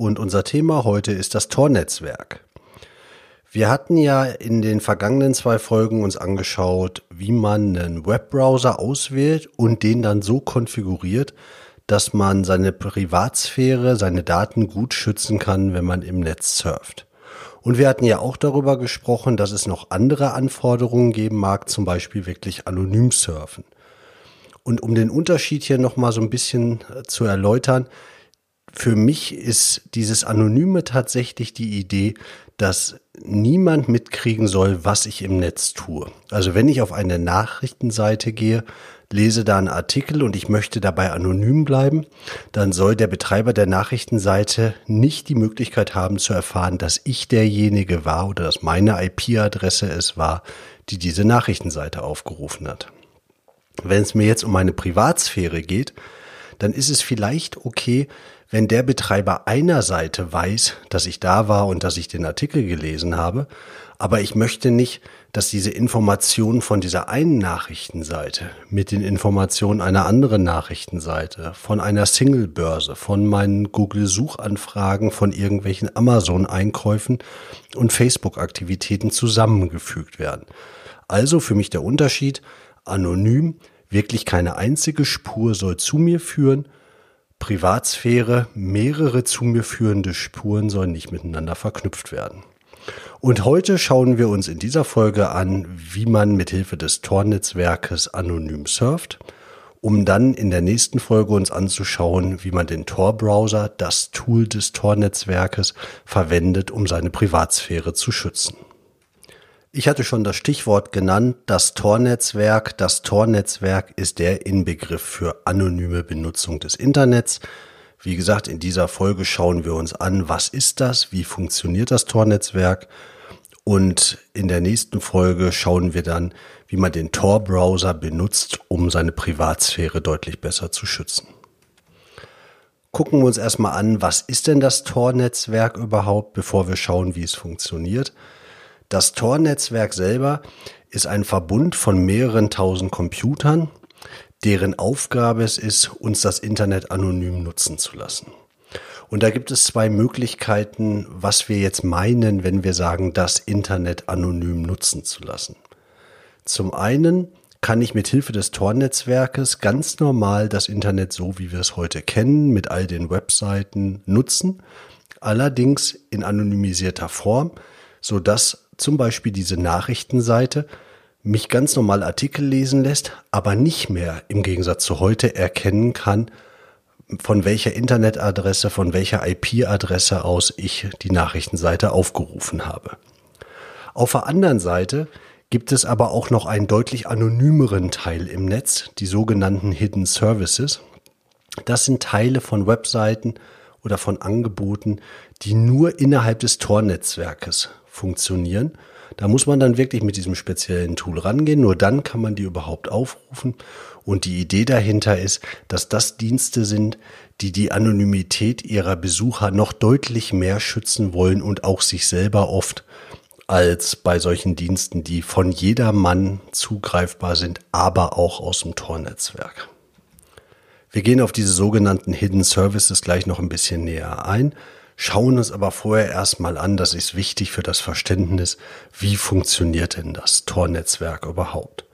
und unser Thema heute ist das Tor-Netzwerk. Wir hatten ja in den vergangenen zwei Folgen uns angeschaut, wie man einen Webbrowser auswählt und den dann so konfiguriert, dass man seine Privatsphäre, seine Daten gut schützen kann, wenn man im Netz surft. Und wir hatten ja auch darüber gesprochen, dass es noch andere Anforderungen geben mag, zum Beispiel wirklich anonym surfen. Und um den Unterschied hier nochmal so ein bisschen äh, zu erläutern, für mich ist dieses Anonyme tatsächlich die Idee, dass niemand mitkriegen soll, was ich im Netz tue. Also wenn ich auf eine Nachrichtenseite gehe, lese da einen Artikel und ich möchte dabei anonym bleiben, dann soll der Betreiber der Nachrichtenseite nicht die Möglichkeit haben zu erfahren, dass ich derjenige war oder dass meine IP-Adresse es war, die diese Nachrichtenseite aufgerufen hat. Wenn es mir jetzt um meine Privatsphäre geht, dann ist es vielleicht okay, wenn der Betreiber einer Seite weiß, dass ich da war und dass ich den Artikel gelesen habe, aber ich möchte nicht, dass diese Informationen von dieser einen Nachrichtenseite mit den Informationen einer anderen Nachrichtenseite, von einer Single-Börse, von meinen Google-Suchanfragen, von irgendwelchen Amazon-Einkäufen und Facebook-Aktivitäten zusammengefügt werden. Also für mich der Unterschied, anonym, wirklich keine einzige Spur soll zu mir führen, Privatsphäre, mehrere zu mir führende Spuren sollen nicht miteinander verknüpft werden. Und heute schauen wir uns in dieser Folge an, wie man mithilfe des Tor-Netzwerkes anonym surft, um dann in der nächsten Folge uns anzuschauen, wie man den Tor-Browser, das Tool des Tor-Netzwerkes, verwendet, um seine Privatsphäre zu schützen. Ich hatte schon das Stichwort genannt, das Tor-Netzwerk. Das Tor-Netzwerk ist der Inbegriff für anonyme Benutzung des Internets. Wie gesagt, in dieser Folge schauen wir uns an, was ist das, wie funktioniert das Tor-Netzwerk und in der nächsten Folge schauen wir dann, wie man den Tor-Browser benutzt, um seine Privatsphäre deutlich besser zu schützen. Gucken wir uns erstmal an, was ist denn das Tor-Netzwerk überhaupt, bevor wir schauen, wie es funktioniert. Das Tor-Netzwerk selber ist ein Verbund von mehreren tausend Computern, deren Aufgabe es ist, uns das Internet anonym nutzen zu lassen. Und da gibt es zwei Möglichkeiten, was wir jetzt meinen, wenn wir sagen, das Internet anonym nutzen zu lassen. Zum einen kann ich mit Hilfe des Tor-Netzwerkes ganz normal das Internet so, wie wir es heute kennen, mit all den Webseiten nutzen, allerdings in anonymisierter Form, so dass zum Beispiel diese Nachrichtenseite mich ganz normal Artikel lesen lässt, aber nicht mehr im Gegensatz zu heute erkennen kann, von welcher Internetadresse, von welcher IP-Adresse aus ich die Nachrichtenseite aufgerufen habe. Auf der anderen Seite gibt es aber auch noch einen deutlich anonymeren Teil im Netz, die sogenannten Hidden Services. Das sind Teile von Webseiten oder von Angeboten, die nur innerhalb des Tor-Netzwerkes funktionieren. Da muss man dann wirklich mit diesem speziellen Tool rangehen. Nur dann kann man die überhaupt aufrufen. Und die Idee dahinter ist, dass das Dienste sind, die die Anonymität ihrer Besucher noch deutlich mehr schützen wollen und auch sich selber oft als bei solchen Diensten, die von jedermann zugreifbar sind, aber auch aus dem Tor-Netzwerk. Wir gehen auf diese sogenannten Hidden Services gleich noch ein bisschen näher ein schauen uns aber vorher erstmal an, das ist wichtig für das Verständnis, wie funktioniert denn das Tor-Netzwerk überhaupt.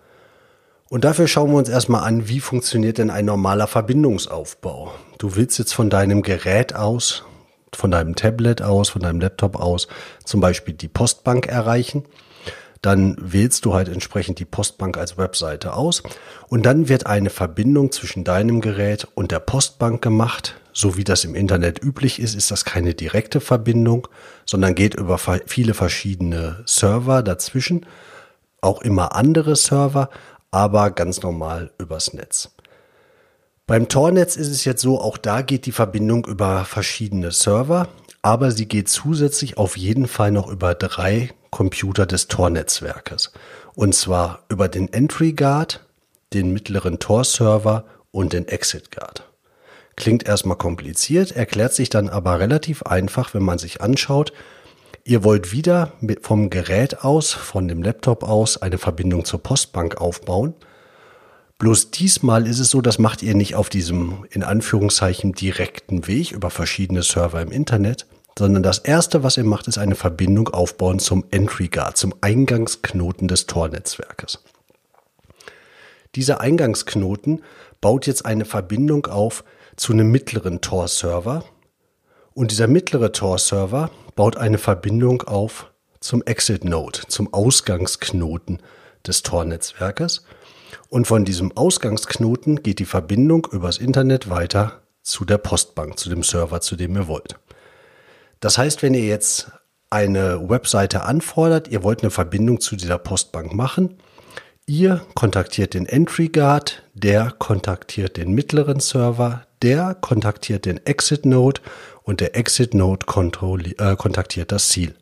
Und dafür schauen wir uns erstmal an, wie funktioniert denn ein normaler Verbindungsaufbau. Du willst jetzt von deinem Gerät aus, von deinem Tablet aus, von deinem Laptop aus zum Beispiel die Postbank erreichen dann wählst du halt entsprechend die Postbank als Webseite aus und dann wird eine Verbindung zwischen deinem Gerät und der Postbank gemacht. So wie das im Internet üblich ist, ist das keine direkte Verbindung, sondern geht über viele verschiedene Server dazwischen, auch immer andere Server, aber ganz normal übers Netz. Beim Tornetz ist es jetzt so, auch da geht die Verbindung über verschiedene Server aber sie geht zusätzlich auf jeden Fall noch über drei Computer des Tor-Netzwerkes. Und zwar über den Entry Guard, den mittleren Tor-Server und den Exit Guard. Klingt erstmal kompliziert, erklärt sich dann aber relativ einfach, wenn man sich anschaut, ihr wollt wieder vom Gerät aus, von dem Laptop aus, eine Verbindung zur Postbank aufbauen. Bloß diesmal ist es so, das macht ihr nicht auf diesem in Anführungszeichen direkten Weg über verschiedene Server im Internet, sondern das erste, was ihr macht, ist eine Verbindung aufbauen zum Entry Guard, zum Eingangsknoten des Tor-Netzwerkes. Dieser Eingangsknoten baut jetzt eine Verbindung auf zu einem mittleren Tor-Server. Und dieser mittlere Tor-Server baut eine Verbindung auf zum Exit-Node, zum Ausgangsknoten des Tor-Netzwerkes. Und von diesem Ausgangsknoten geht die Verbindung übers Internet weiter zu der Postbank, zu dem Server, zu dem ihr wollt. Das heißt, wenn ihr jetzt eine Webseite anfordert, ihr wollt eine Verbindung zu dieser Postbank machen, ihr kontaktiert den Entry Guard, der kontaktiert den mittleren Server, der kontaktiert den Exit Node und der Exit Node äh, kontaktiert das Ziel.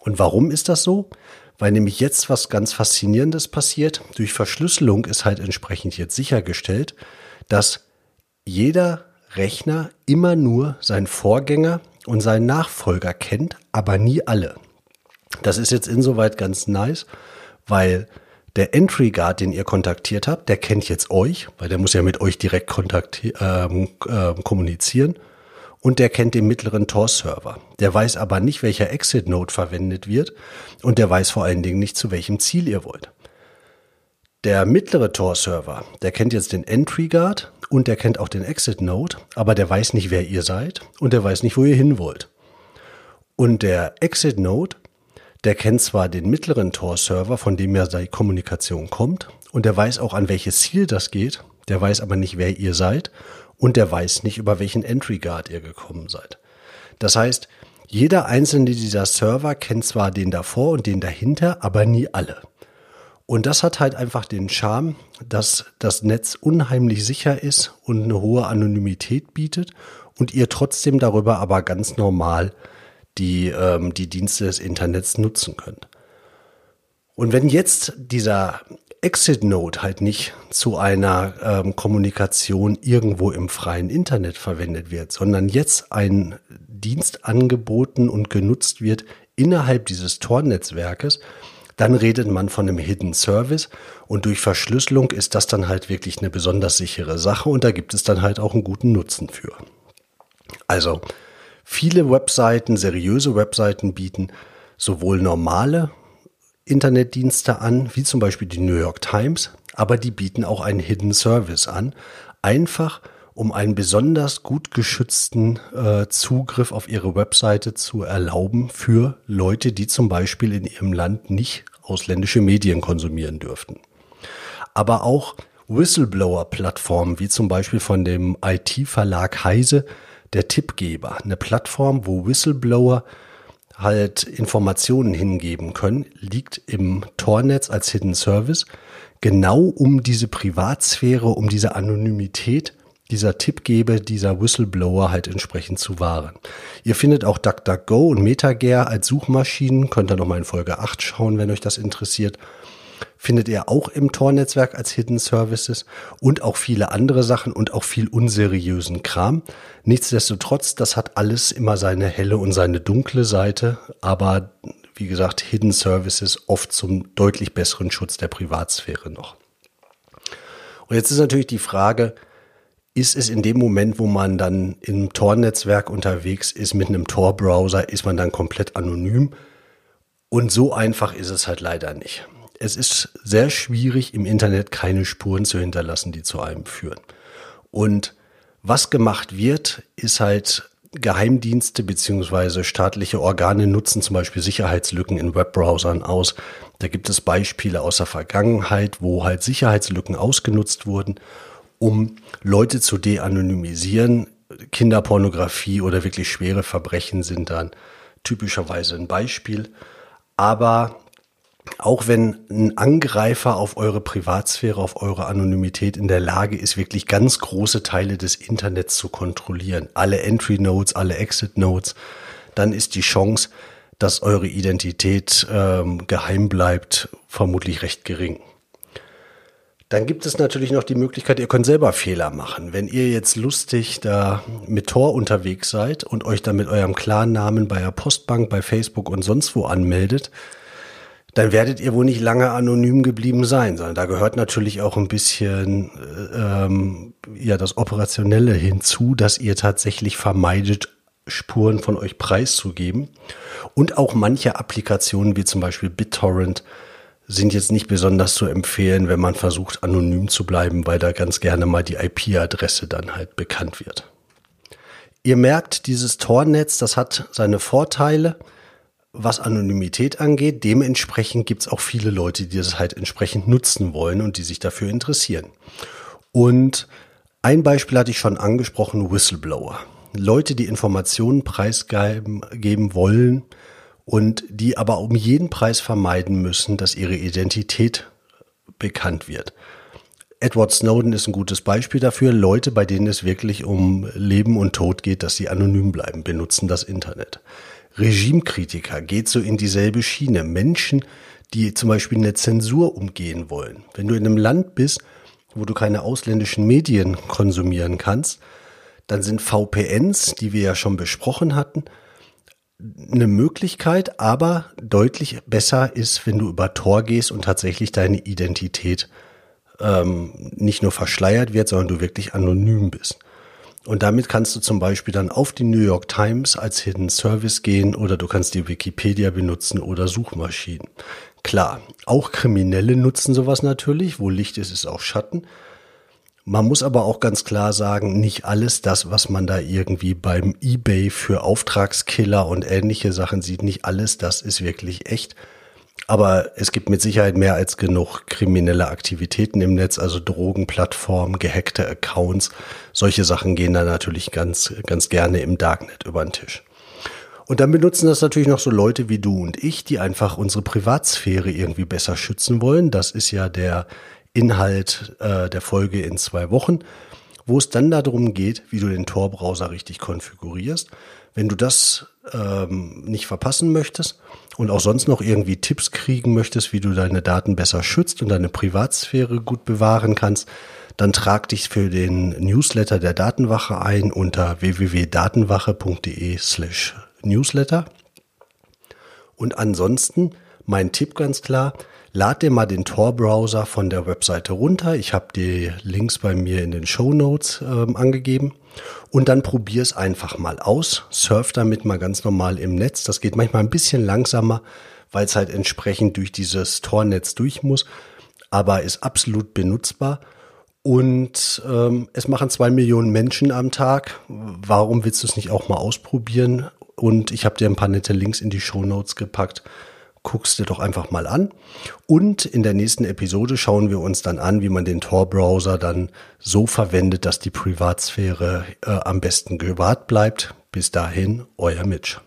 Und warum ist das so? Weil nämlich jetzt was ganz Faszinierendes passiert. Durch Verschlüsselung ist halt entsprechend jetzt sichergestellt, dass jeder Rechner immer nur seinen Vorgänger und seinen Nachfolger kennt, aber nie alle. Das ist jetzt insoweit ganz nice, weil der Entry Guard, den ihr kontaktiert habt, der kennt jetzt euch, weil der muss ja mit euch direkt ähm, äh, kommunizieren. Und der kennt den mittleren Tor-Server. Der weiß aber nicht, welcher Exit-Node verwendet wird. Und der weiß vor allen Dingen nicht, zu welchem Ziel ihr wollt. Der mittlere Tor-Server, der kennt jetzt den Entry Guard und der kennt auch den Exit Node, aber der weiß nicht, wer ihr seid und der weiß nicht, wo ihr hin wollt. Und der Exit Node, der kennt zwar den mittleren Tor-Server, von dem ja die Kommunikation kommt, und der weiß auch, an welches Ziel das geht, der weiß aber nicht, wer ihr seid, und der weiß nicht, über welchen Entry Guard ihr gekommen seid. Das heißt, jeder einzelne dieser Server kennt zwar den davor und den dahinter, aber nie alle. Und das hat halt einfach den Charme, dass das Netz unheimlich sicher ist und eine hohe Anonymität bietet und ihr trotzdem darüber aber ganz normal die, ähm, die Dienste des Internets nutzen könnt. Und wenn jetzt dieser Exit Node halt nicht zu einer ähm, Kommunikation irgendwo im freien Internet verwendet wird, sondern jetzt ein Dienst angeboten und genutzt wird innerhalb dieses Tor-Netzwerkes, dann redet man von einem Hidden Service und durch Verschlüsselung ist das dann halt wirklich eine besonders sichere Sache und da gibt es dann halt auch einen guten Nutzen für. Also Viele Webseiten, seriöse Webseiten bieten sowohl normale Internetdienste an, wie zum Beispiel die New York Times, aber die bieten auch einen Hidden Service an, einfach um einen besonders gut geschützten äh, Zugriff auf ihre Webseite zu erlauben für Leute, die zum Beispiel in ihrem Land nicht ausländische Medien konsumieren dürften. Aber auch Whistleblower-Plattformen, wie zum Beispiel von dem IT-Verlag Heise, der Tippgeber, eine Plattform, wo Whistleblower halt Informationen hingeben können, liegt im Tornetz als Hidden Service, genau um diese Privatsphäre, um diese Anonymität dieser Tippgeber, dieser Whistleblower halt entsprechend zu wahren. Ihr findet auch DuckDuckGo und MetaGear als Suchmaschinen, könnt ihr nochmal in Folge 8 schauen, wenn euch das interessiert findet ihr auch im Tor-Netzwerk als Hidden Services und auch viele andere Sachen und auch viel unseriösen Kram. Nichtsdestotrotz, das hat alles immer seine helle und seine dunkle Seite, aber wie gesagt, Hidden Services oft zum deutlich besseren Schutz der Privatsphäre noch. Und jetzt ist natürlich die Frage, ist es in dem Moment, wo man dann im Tor-Netzwerk unterwegs ist mit einem Tor-Browser, ist man dann komplett anonym? Und so einfach ist es halt leider nicht es ist sehr schwierig, im Internet keine Spuren zu hinterlassen, die zu einem führen. Und was gemacht wird, ist halt Geheimdienste beziehungsweise staatliche Organe nutzen zum Beispiel Sicherheitslücken in Webbrowsern aus. Da gibt es Beispiele aus der Vergangenheit, wo halt Sicherheitslücken ausgenutzt wurden, um Leute zu de-anonymisieren. Kinderpornografie oder wirklich schwere Verbrechen sind dann typischerweise ein Beispiel. Aber auch wenn ein Angreifer auf eure Privatsphäre, auf eure Anonymität in der Lage ist, wirklich ganz große Teile des Internets zu kontrollieren, alle Entry Nodes, alle Exit Nodes, dann ist die Chance, dass eure Identität ähm, geheim bleibt, vermutlich recht gering. Dann gibt es natürlich noch die Möglichkeit, ihr könnt selber Fehler machen. Wenn ihr jetzt lustig da mit Tor unterwegs seid und euch dann mit eurem klaren Namen bei der Postbank, bei Facebook und sonst wo anmeldet, dann werdet ihr wohl nicht lange anonym geblieben sein, sondern da gehört natürlich auch ein bisschen ähm, ja das Operationelle hinzu, dass ihr tatsächlich vermeidet, Spuren von euch preiszugeben. Und auch manche Applikationen wie zum Beispiel BitTorrent sind jetzt nicht besonders zu empfehlen, wenn man versucht, anonym zu bleiben, weil da ganz gerne mal die IP-Adresse dann halt bekannt wird. Ihr merkt, dieses Tornetz, das hat seine Vorteile, was Anonymität angeht. Dementsprechend gibt es auch viele Leute, die das halt entsprechend nutzen wollen und die sich dafür interessieren. Und ein Beispiel hatte ich schon angesprochen, Whistleblower. Leute, die Informationen preisgeben wollen, und die aber um jeden Preis vermeiden müssen, dass ihre Identität bekannt wird. Edward Snowden ist ein gutes Beispiel dafür. Leute, bei denen es wirklich um Leben und Tod geht, dass sie anonym bleiben, benutzen das Internet. Regimekritiker geht so in dieselbe Schiene. Menschen, die zum Beispiel eine Zensur umgehen wollen. Wenn du in einem Land bist, wo du keine ausländischen Medien konsumieren kannst, dann sind VPNs, die wir ja schon besprochen hatten, eine Möglichkeit, aber deutlich besser ist, wenn du über Tor gehst und tatsächlich deine Identität ähm, nicht nur verschleiert wird, sondern du wirklich anonym bist. Und damit kannst du zum Beispiel dann auf die New York Times als Hidden Service gehen oder du kannst die Wikipedia benutzen oder Suchmaschinen. Klar, auch Kriminelle nutzen sowas natürlich. Wo Licht ist, ist auch Schatten. Man muss aber auch ganz klar sagen, nicht alles das, was man da irgendwie beim eBay für Auftragskiller und ähnliche Sachen sieht, nicht alles das ist wirklich echt. Aber es gibt mit Sicherheit mehr als genug kriminelle Aktivitäten im Netz, also Drogenplattformen, gehackte Accounts. Solche Sachen gehen da natürlich ganz, ganz gerne im Darknet über den Tisch. Und dann benutzen das natürlich noch so Leute wie du und ich, die einfach unsere Privatsphäre irgendwie besser schützen wollen. Das ist ja der Inhalt äh, der Folge in zwei Wochen, wo es dann darum geht, wie du den Tor-Browser richtig konfigurierst. Wenn du das ähm, nicht verpassen möchtest und auch sonst noch irgendwie Tipps kriegen möchtest, wie du deine Daten besser schützt und deine Privatsphäre gut bewahren kannst, dann trag dich für den Newsletter der Datenwache ein unter www.datenwache.de slash newsletter. Und ansonsten mein Tipp ganz klar, lad dir mal den Tor-Browser von der Webseite runter. Ich habe die Links bei mir in den Show Notes ähm, angegeben. Und dann probier es einfach mal aus. Surf damit mal ganz normal im Netz. Das geht manchmal ein bisschen langsamer, weil es halt entsprechend durch dieses Tornetz durch muss. Aber ist absolut benutzbar. Und ähm, es machen zwei Millionen Menschen am Tag. Warum willst du es nicht auch mal ausprobieren? Und ich habe dir ein paar nette Links in die Show Notes gepackt guckst dir doch einfach mal an. Und in der nächsten Episode schauen wir uns dann an, wie man den Tor-Browser dann so verwendet, dass die Privatsphäre äh, am besten gewahrt bleibt. Bis dahin, euer Mitch.